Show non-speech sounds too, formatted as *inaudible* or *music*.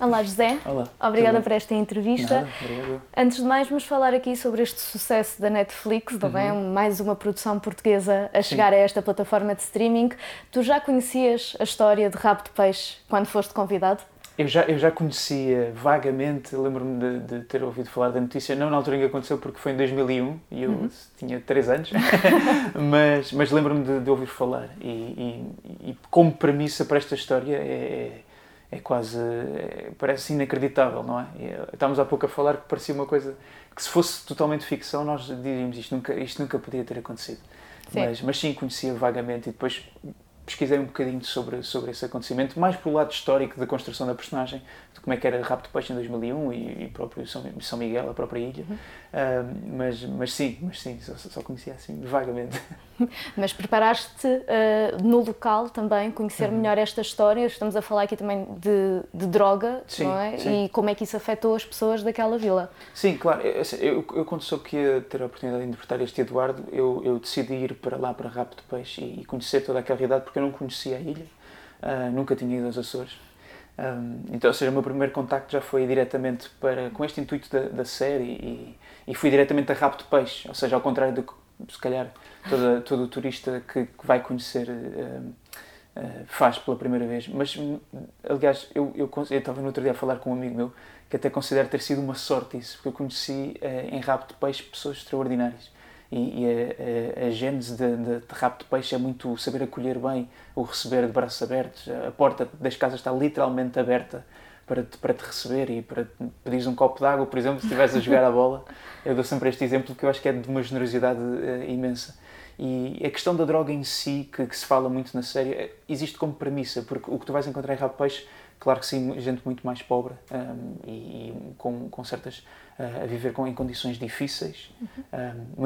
Olá, José. Olá. Obrigada por esta entrevista. Nada. Antes de mais, vamos falar aqui sobre este sucesso da Netflix, também Uhum. mais uma produção portuguesa a chegar a esta plataforma de streaming. Tu já conhecias a história de Rabo de Peixe quando foste convidado? Eu já, eu já conhecia vagamente, lembro-me de, de ter ouvido falar da notícia, não na altura em que aconteceu, porque foi em 2001 e eu tinha 3 anos, *laughs* mas, mas lembro-me de, de ouvir falar. E, e, e como premissa para esta história é, é, é quase. é- parece inacreditável, não é? Eh, Estávamos há pouco a falar que parecia uma coisa que, se fosse totalmente ficção, nós diríamos isto nunca, isto nunca podia ter acontecido. Sim. Mas, mas sim, conhecia vagamente e depois pesquisei um bocadinho sobre, sobre esse acontecimento, mais pelo lado histórico da construção da personagem, de como é que era Rapto de Peixe em 2001 e, e próprio São, São Miguel, a própria ilha. Ah, mas, mas sim, mas sim, só, só conhecia assim, vagamente. *laughs* Mas preparaste eh, no local também conhecer Uhum. melhor esta história. Estamos a falar aqui também de, de droga, Sim, não é? sim. E como é que isso afetou as pessoas daquela vila. Sim, claro. Eu, assim, eu, eu quando soube que ia ter a oportunidade de interpretar este Eduardo, eu, eu decidi ir para lá, para Rapto de Peixe, e, e conhecer toda aquela realidade, porque eu não conhecia a ilha, ah, nunca tinha ido aos Açores. Um, então, ou seja, o meu primeiro contacto já foi diretamente para, com este intuito da, da série e, e fui diretamente a Rapto de Peixe, ou seja, ao contrário do que, se calhar, todo o turista que, que vai conhecer um, uh, faz pela primeira vez. Mas, hum, aliás, eu, eu, eu estava no outro dia a falar com um amigo meu que até considero ter sido uma sorte isso, porque eu conheci eh, em Rapto de Peixe pessoas extraordinárias. E, e a, a, a gênese de, de, de Rapto de Peixe é muito saber acolher bem, o receber de braços abertos. A porta das casas está literalmente aberta para te, para te receber e para pedires um copo de água, por exemplo, se estiveres a jogar a bola. Eu dou sempre este exemplo que eu acho que é de uma generosidade eh, imensa. E a questão da droga em si, que, que se fala muito na série, existe como premissa, porque o que tu vais encontrar em Rabo de Peixe, claro que sim, gente muito mais pobre um, e, e com, com certas. uh, a viver com, em condições difíceis. Um,